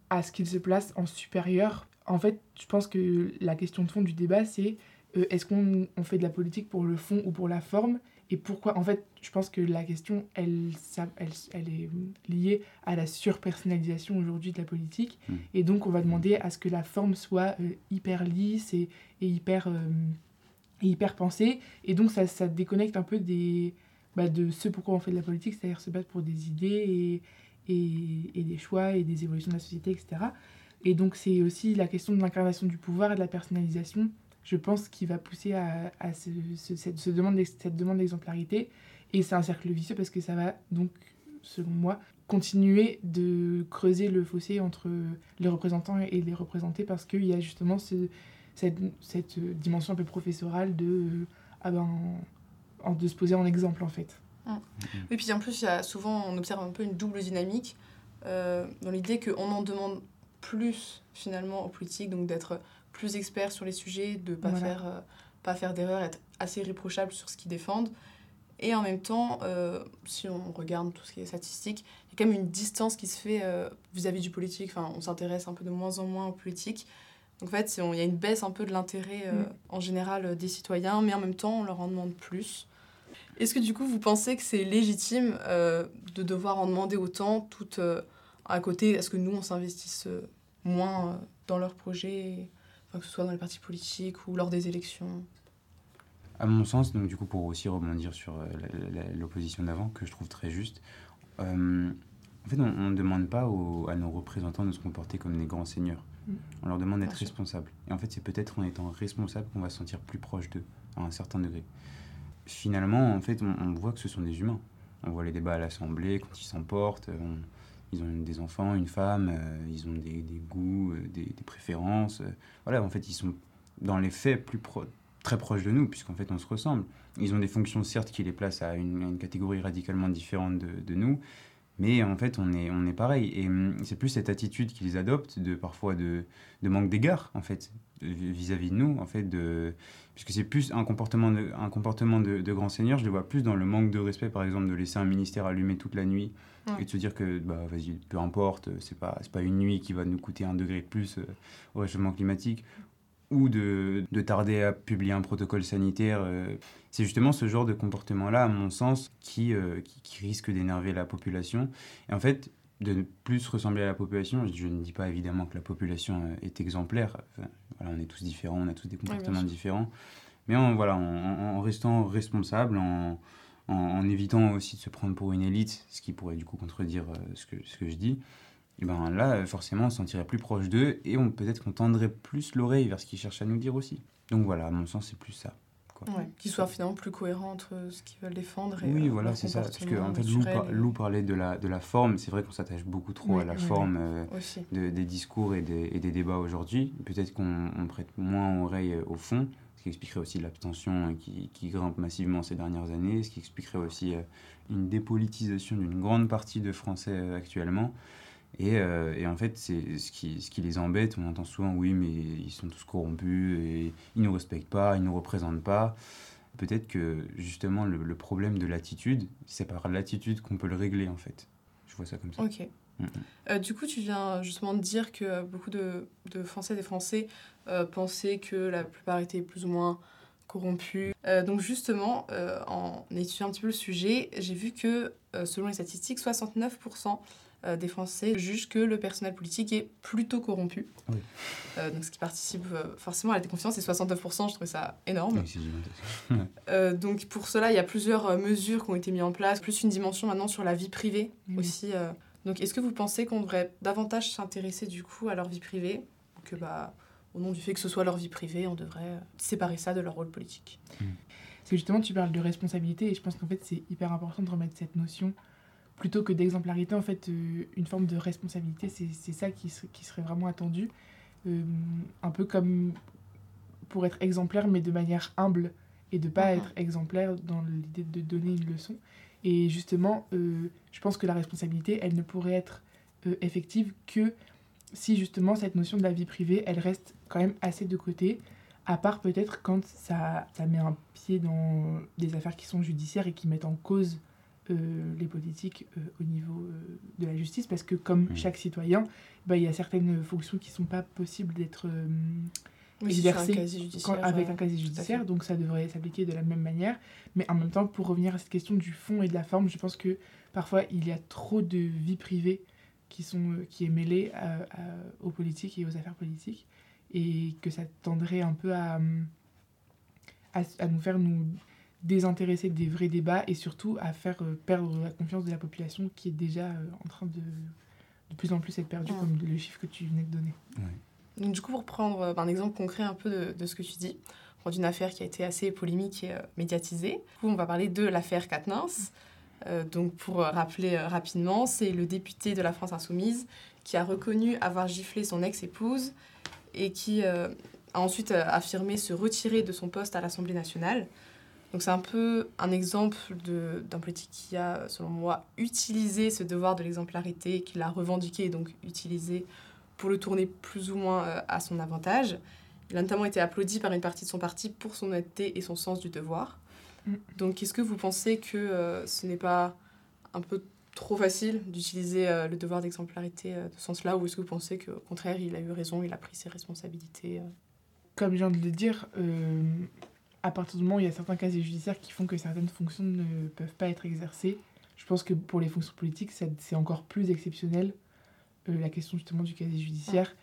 à ce qu'il se place en supérieur. En fait, je pense que la question de fond du débat, c'est euh, est-ce qu'on on fait de la politique pour le fond ou pour la forme? Et pourquoi? En fait, je pense que la question, elle, ça- elle, elle est liée à la surpersonnalisation aujourd'hui de la politique. Mhm. Et donc, on va demander à ce que la forme soit euh, hyper lisse et, et hyper, euh, hyper pensée. Et donc, ça, ça déconnecte un peu des, bah, de ce pourquoi on fait de la politique, c'est-à-dire se battre pour des idées et, et, et, des choix et des évolutions de la société, etc. Et donc c'est aussi la question de l'incarnation du pouvoir et de la personnalisation, je pense, qui va pousser à, à ce, ce, cette, ce demande, cette demande d'exemplarité. Et c'est un cercle vicieux parce que ça va donc, selon moi, continuer de creuser le fossé entre les représentants et les représentés parce qu'il y a justement ce, cette, cette, dimension un peu professorale de, ah ben, de se poser en exemple en fait. Mmh. Et puis en plus, il y a souvent, on observe un peu une double dynamique euh, dans l'idée qu'on en demande plus finalement aux politiques, donc d'être plus experts sur les sujets, de ne pas, voilà. faire, euh, pas faire d'erreurs, être assez réprochables sur ce qu'ils défendent. Et en même temps, euh, si on regarde tout ce qui est statistique, il y a quand même une distance qui se fait vis-à-vis -vis du politique. Enfin, on s'intéresse un peu de moins en moins aux politiques. Donc en fait, il y a une baisse un peu de l'intérêt euh, mmh. en général des citoyens, mais en même temps, on leur en demande plus. Est-ce que du coup, vous pensez que c'est légitime euh, de devoir en demander autant tout euh, à côté? Est-ce que nous, on s'investisse moins dans leurs projets, enfin, que ce soit dans les partis politiques ou lors des élections? À mon sens, donc du coup, pour aussi rebondir sur l'opposition d'avant, que je trouve très juste, en fait, on ne demande pas aux, à nos représentants de se comporter comme des grands seigneurs. Mmh. On leur demande d'être responsables. Et en fait, c'est peut-être en étant responsable qu'on va se sentir plus proche d'eux, à un certain degré. Finalement, en fait, on, on, voit que ce sont des humains. On voit les débats à l'Assemblée, quand ils s'emportent, ils ont des enfants, une femme, euh, ils ont des, des goûts, euh, des, des, préférences. Euh, voilà, en fait, ils sont dans les faits plus pro très proches de nous, puisqu'en fait, on se ressemble. Ils ont des fonctions, certes, qui les placent à une, à une catégorie radicalement différente de, de nous, mais en fait, on est, on est pareil. Et hum, c'est plus cette attitude qu'ils adoptent, de, parfois de, de manque d'égard, en fait, vis-à-vis -vis de nous, en fait, de, puisque c'est plus un comportement, de, un comportement de, de grand seigneur, je le vois plus dans le manque de respect, par exemple, de laisser un ministère allumé toute la nuit ouais. et de se dire que, bah, vas-y, peu importe, c'est pas, pas une nuit qui va nous coûter un degré de plus euh, au réchauffement climatique, ou de, de, tarder à publier un protocole sanitaire. Euh, c'est justement ce genre de comportement-là, à mon sens, qui, euh, qui, qui, risque d'énerver la population. Et en fait, de ne plus ressembler à la population, je ne dis pas évidemment que la population euh, est exemplaire. Enfin, voilà, on est tous différents, on a tous des comportements oui, différents. Mais en, voilà, en, en restant responsable, en, en, évitant aussi de se prendre pour une élite, ce qui pourrait du coup contredire ce, que, ce que je dis, et ben là, forcément, on se sentirait plus proche d'eux et on peut-être qu'on tendrait plus l'oreille vers ce qu'ils cherchent à nous dire aussi. Donc voilà, à mon sens, c'est plus ça. Ouais, qu'ils soient finalement plus cohérents entre ce qu'ils veulent défendre et Oui, euh, voilà, c'est ça. Parce que en fait, Lou, par, Lou, parlait de la, de la forme. C'est vrai qu'on s'attache beaucoup trop oui, à la oui, forme euh, de, des discours et des, et des débats aujourd'hui. Peut-être qu'on prête moins oreille au fond, ce qui expliquerait aussi l'abstention qui, qui grimpe massivement ces dernières années, ce qui expliquerait aussi euh, une dépolitisation d'une grande partie de Français actuellement. Et, euh, et, en fait, c'est ce qui, ce qui les embête. On entend souvent, oui, mais ils sont tous corrompus et ils ne nous respectent pas, ils ne nous représentent pas. Peut-être que justement, le, le problème de l'attitude, c'est par l'attitude qu'on peut le régler, en fait. Je vois ça comme ça. Ok. Mm -hmm. euh, du coup, tu viens justement de dire que beaucoup de, de Français et des Français euh, pensaient que la plupart étaient plus ou moins corrompus. Euh, donc justement, en étudiant un petit peu le sujet, j'ai vu que, selon les statistiques, 69% euh, des Français jugent que le personnel politique est plutôt corrompu. Oui. Euh, donc ce qui participe euh, forcément à la déconfiance, c'est 69%, je trouve ça énorme. Oui, donc pour cela, il y a plusieurs mesures qui ont été mises en place, plus une dimension maintenant sur la vie privée aussi. donc est-ce que vous pensez qu'on devrait davantage s'intéresser du coup à leur vie privée? Que bah, au nom du fait que ce soit leur vie privée, on devrait séparer ça de leur rôle politique? Mmh. C'est justement, tu parles de responsabilité et je pense qu'en fait c'est hyper important de remettre cette notion plutôt que d'exemplarité, en fait, euh, une forme de responsabilité, c'est ça qui, qui, serait vraiment attendu. Euh, un peu comme pour être exemplaire, mais de manière humble, et de pas mmh. être exemplaire dans l'idée de donner une leçon. Et justement, euh, je pense que la responsabilité, elle ne pourrait être euh, effective que si justement cette notion de la vie privée, elle reste quand même assez de côté, à part peut-être quand ça, ça met un pied dans des affaires qui sont judiciaires et qui mettent en cause euh, les politiques euh, au niveau euh, de la justice, parce que comme chaque citoyen, bah, il y a certaines fonctions qui ne sont pas possibles d'être oui, exercées un avec un casier judiciaire, donc ça devrait s'appliquer de la même manière. Mais en même temps, pour revenir à cette question du fond et de la forme, je pense que parfois il y a trop de vie privée qui, sont, qui est mêlée à, à, aux politiques et aux affaires politiques, et que ça tendrait un peu à, à, à nous faire nous désintéresser des vrais débats et surtout à faire euh, perdre la confiance de la population qui est déjà euh, en train de de plus en plus être perdue, Ouais. comme le chiffre que tu venais de donner. Donc, du coup, pour prendre euh, un exemple concret un peu de, de ce que tu dis, on prend une affaire qui a été assez polémique et euh, médiatisée. Du coup, on va parler de l'affaire Katnins. Euh, donc, pour euh, rappeler euh, rapidement, c'est le député de la France Insoumise qui a reconnu avoir giflé son ex-épouse et qui euh, a ensuite affirmé se retirer de son poste à l'Assemblée nationale. Donc, c'est un peu un exemple d'un politique qui a, selon moi, utilisé ce devoir de l'exemplarité, qui l'a revendiqué et donc utilisé pour le tourner plus ou moins euh, à son avantage. Il a notamment été applaudi par une partie de son parti pour son honnêteté et son sens du devoir. Mm. Donc, est-ce que vous pensez que euh, ce n'est pas un peu trop facile d'utiliser euh, le devoir d'exemplarité euh, de ce sens-là, ou est-ce que vous pensez qu'au contraire, il a eu raison, il a pris ses responsabilités Comme je viens de le dire, euh, à partir du moment où il y a certains casiers judiciaires qui font que certaines fonctions ne peuvent pas être exercées, je pense que pour les fonctions politiques, c'est encore plus exceptionnel. euh, la question justement du casier judiciaire.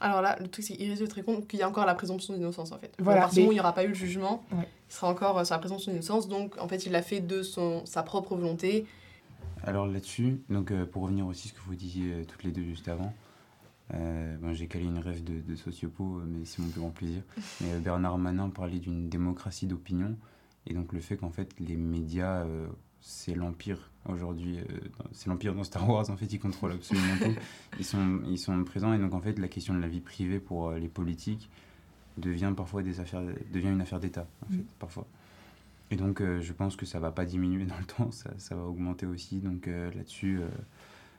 Alors là, le truc, c'est qu'il risque de très compte qu'il y a encore la présomption d'innocence, en fait. Voilà, à partir du moment mais- où il n'y aura pas eu le jugement, Ouais. il sera encore euh, sur la présomption d'innocence. Donc, en fait, il l'a fait de son, sa propre volonté. Alors là-dessus, donc euh, pour revenir aussi à ce que vous disiez euh, toutes les deux juste avant, euh, j'ai calé une rêve de, de sociopo, euh, mais c'est mon plus grand plaisir. Mais euh, Bernard Manin parlait d'une démocratie d'opinion, et donc le fait qu'en fait les médias, euh, c'est l'empire aujourd'hui, euh, c'est l'empire dans Star Wars, en fait ils contrôlent absolument tout. Ils sont, ils sont présents, et donc en fait la question de la vie privée pour les politiques devient parfois des affaires, devient une affaire d'État, en fait, Mhm. parfois. Et donc, je pense que ça va pas diminuer dans le temps, ça, ça va augmenter aussi. Donc, là-dessus,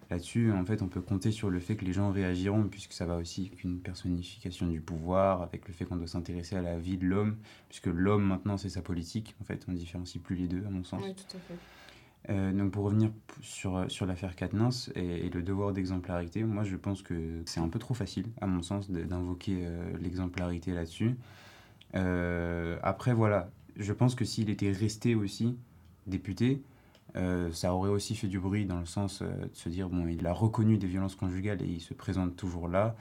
là-dessus, en fait, on peut compter sur le fait que les gens réagiront, puisque ça va aussi avec une personnification du pouvoir, avec le fait qu'on doit s'intéresser à la vie de l'homme, puisque l'homme, maintenant, c'est sa politique. En fait, on ne différencie plus les deux, à mon sens. Oui, tout à fait. Euh, donc pour revenir sur, euh, sur l'affaire Katnins et, et le devoir d'exemplarité, moi je pense que c'est un peu trop facile, à mon sens, d'invoquer euh, l'exemplarité là-dessus. Euh, après voilà, je pense que s'il était resté aussi député, euh, ça aurait aussi fait du bruit dans le sens euh, de se dire, bon, il a reconnu des violences conjugales et il se présente toujours là.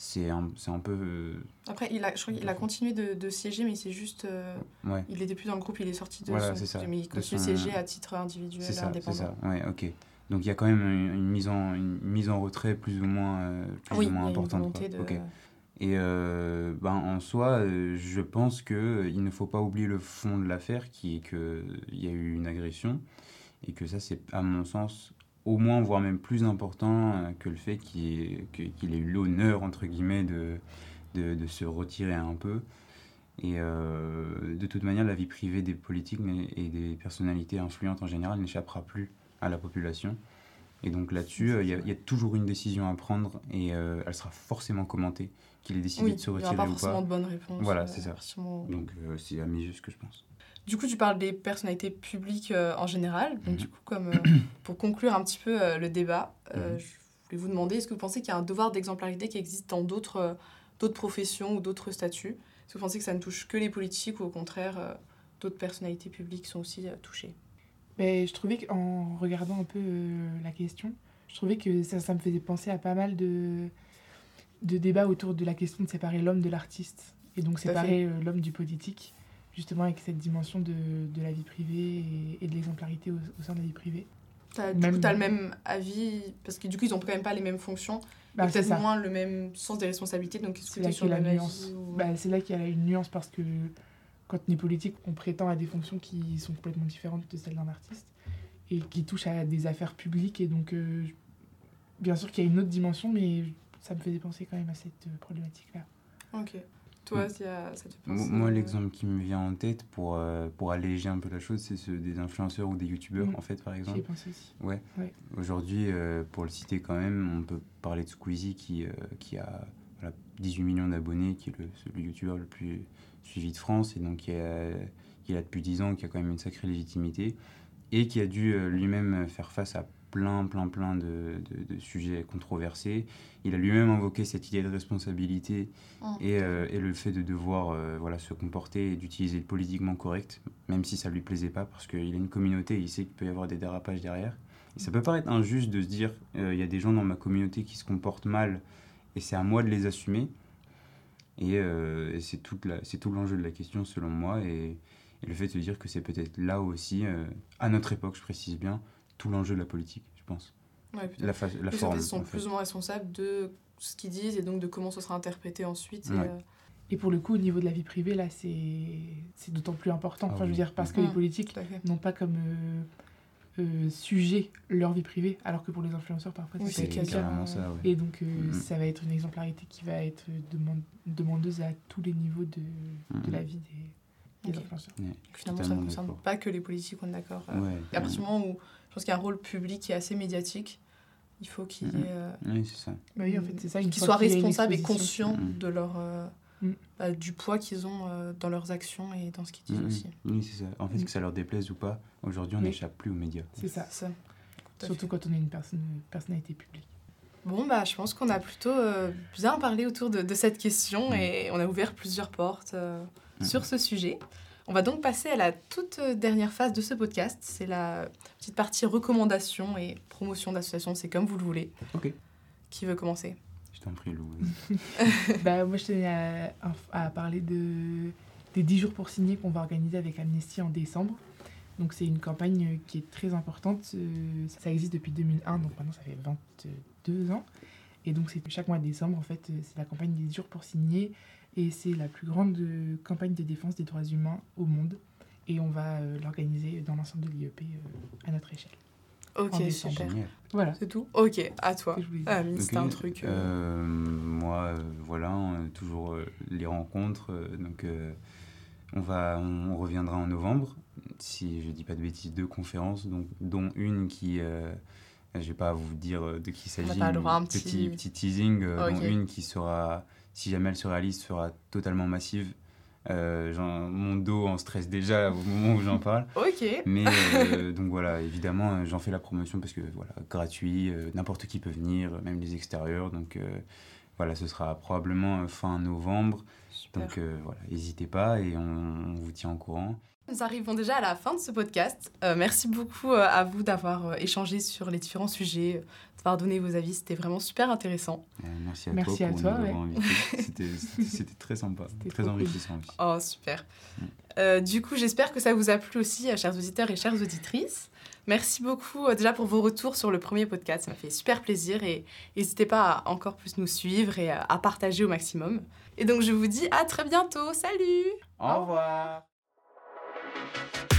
C'est un, c'est un peu... euh, Après, il a, je crois qu'il a continué de, de siéger, mais c'est juste. ouais. il était plus dans le groupe, il est sorti de Voilà, son c'est ça, mais il continue de son- siéger à titre individuel, C'est ça, c'est indépendant. ça. Ouais, ok. Donc il y a quand même une, une mise en une mise en retrait plus ou moins plus Oui, ou il y moins a une importante. quoi. de. Ok. Et euh, ben en soi, euh, je pense que euh, il ne faut pas oublier le fond de l'affaire, qui est que il y a eu une agression et que ça c'est à mon sens au moins voire même plus important euh, que le fait qu'il ait, que- qu'il ait eu l'honneur entre guillemets de, de de se retirer un peu. Et euh, de toute manière, la vie privée des politiques et des personnalités influentes en général n'échappera plus à la population. Et donc là-dessus, euh, il y, a- il y a toujours une décision à prendre et euh, elle sera forcément commentée, qu'il ait décidé Oui, de se il n'y aura retirer pas ou forcément pas. de bonnes réponses. Voilà, c'est ça. Donc euh, c'est à mes yeux ce que je pense. Du coup, tu parles des personnalités publiques euh, en général. Donc, Mhm. du coup, comme, euh, pour conclure un petit peu euh, le débat, euh, Mhm. je voulais vous demander est-ce que vous pensez qu'il y a un devoir d'exemplarité qui existe dans d'autres euh, d'autres professions ou d'autres statuts? Est-ce que vous pensez que ça ne touche que les politiques ou au contraire, euh, d'autres personnalités publiques sont aussi euh, touchées? Mais je trouvais qu'en regardant un peu euh, la question, je trouvais que ça, ça me faisait penser à pas mal de, de débats autour de la question de séparer l'homme de l'artiste. Et donc séparer euh, l'homme du politique, justement avec cette dimension de, de la vie privée et, et de l'exemplarité au, au sein de la vie privée. Du Même- coup, tu as le même avis Parce que du coup, ils n'ont quand même pas les mêmes fonctions. Bah, peut-être moins le même sens des responsabilités. Donc, C'est là qu'il y a la nuance. ou- Bah, c'est là qu'il y a une nuance parce que quand on est politique, on prétend à des fonctions qui sont complètement différentes de celles d'un artiste et qui touchent à des affaires publiques. Et donc, euh, bien sûr qu'il y a une autre dimension, mais ça me faisait penser quand même à cette euh, problématique-là. Ok. Toi, ça te Moi, euh, l'exemple qui me vient en tête pour, euh, pour alléger un peu la chose, c'est ceux des influenceurs ou des youtubeurs, Mm. en fait, par exemple. pensé aussi. Ouais. Ouais. Aujourd'hui, euh, pour le citer quand même, on peut parler de Squeezie qui, qui a voilà, 18 millions d'abonnés, qui est le, youtubeur le plus suivi de France, et donc qui, a, qui là depuis 10 ans, qui a quand même une sacrée légitimité, et qui a dû lui-même faire face à plein, plein, plein de, de- de sujets controversés. Il a lui-même invoqué cette idée de responsabilité Mm. et, euh, et le fait de devoir euh, voilà, se comporter et d'utiliser le politiquement correct, même si ça lui plaisait pas, parce qu'il a une communauté et il sait qu'il peut y avoir des dérapages derrière. Et ça peut paraître injuste de se dire, euh, il y a des gens dans ma communauté qui se comportent mal et c'est à moi de les assumer. Et, et c'est toute la- c'est tout l'enjeu de la question selon moi. Et, Et le fait de se dire que c'est peut-être là aussi, à notre époque, je précise bien, tout l'enjeu de la politique, je pense. Ouais. La, fa- la Les forme. sont en fait. plus ou moins responsables de ce qu'ils disent et donc de comment ça sera interprété ensuite. et, euh, Et pour le coup, au niveau de la vie privée, là, c'est c'est d'autant plus important. Ah Enfin, je veux oui. dire, parce que Mhm. les politiques à fait. n'ont pas comme euh, euh, sujet leur vie privée, alors que pour les influenceurs, parfois, Oui, c'est ça, ouais. Et donc, euh, Mhm. ça va être une exemplarité qui va être demande- demandeuse à tous les niveaux de, de la vie des, des influenceurs. Ouais, Finalement, ça ne concerne pas que les politiques, on est d'accord. euh, Ouais, à partir du moment où je pense qu'il y a un rôle public qui est assez médiatique, il faut qu'il y ait. Mhm. euh, Oui, c'est ça. Bah oui, en fait, c'est ça. une qu'ils soient responsables et conscients de leur, euh, Mhm. bah, du poids qu'ils ont euh, dans leurs actions et dans ce qu'ils disent Mhm. aussi. Oui, c'est ça. En fait, Mhm. que ça leur déplaise ou pas, aujourd'hui, on Oui. n'échappe plus aux médias. C'est ça. Ça. Surtout fait. quand on est une personne, une personnalité publique. Bon, bah, je pense qu'on a plutôt euh, bien parlé autour de, de cette question Mhm. et on a ouvert plusieurs portes euh, Mhm. sur ce sujet. On va donc passer à la toute dernière phase de ce podcast. C'est la petite partie recommandation et promotion d'associations. C'est comme vous le voulez. Ok. Qui veut commencer? Je t'en prie, Lou. bah, moi, je tenais à, à parler de, des 10 jours pour signer qu'on va organiser avec Amnesty en décembre. Donc, c'est une campagne euh, qui est très importante. Euh, Ça existe depuis 2001, donc maintenant, ça fait 22 ans. Et donc, c'est chaque mois de décembre, en fait, euh, c'est la campagne des 10 jours pour signer. Et c'est la plus grande euh, campagne de défense des droits humains au monde. Et on va euh, l'organiser dans l'ensemble de l'IEP euh, à notre échelle. Ok, super. Génial. Voilà. C'est tout? Ok, à toi. Ah, Mine, c'était Ok, un truc. euh, euh, moi, euh, voilà, euh, toujours euh, les rencontres. euh, donc, euh, on, va, on reviendra en novembre, si je dis pas de bêtises, deux conférences, donc, dont une qui. euh, je vais pas vous dire de qui il s'agit. pas le droit à un petit- petit, petit teasing, euh, dont une qui sera, si jamais elle se réalise, sera totalement massive. Euh, mon dos en stress déjà au moment où j'en parle. Ok. Mais euh, donc voilà, évidemment, euh, j'en fais la promotion parce que voilà, gratuit, euh, n'importe qui peut venir, même les extérieurs. Donc voilà, ce sera probablement fin novembre. Super. Donc voilà, n'hésitez pas et on, on vous tient au courant. Nous arrivons déjà à la fin de ce podcast. Euh, merci beaucoup euh, à vous d'avoir euh, échangé sur les différents sujets, d'avoir donné vos avis. C'était vraiment super intéressant. Euh, merci à Merci toi à ouais. C'était- très sympa, très cool. enrichissant aussi. Oh, super. Mm. Euh, du coup, j'espère que ça vous a plu aussi, chers auditeurs et chères auditrices. Merci beaucoup euh, déjà pour vos retours sur le premier podcast. Ça m'a fait super plaisir et n'hésitez pas à encore plus nous suivre et à partager au maximum. Et donc, je vous dis à très bientôt. Salut Au revoir Thank you.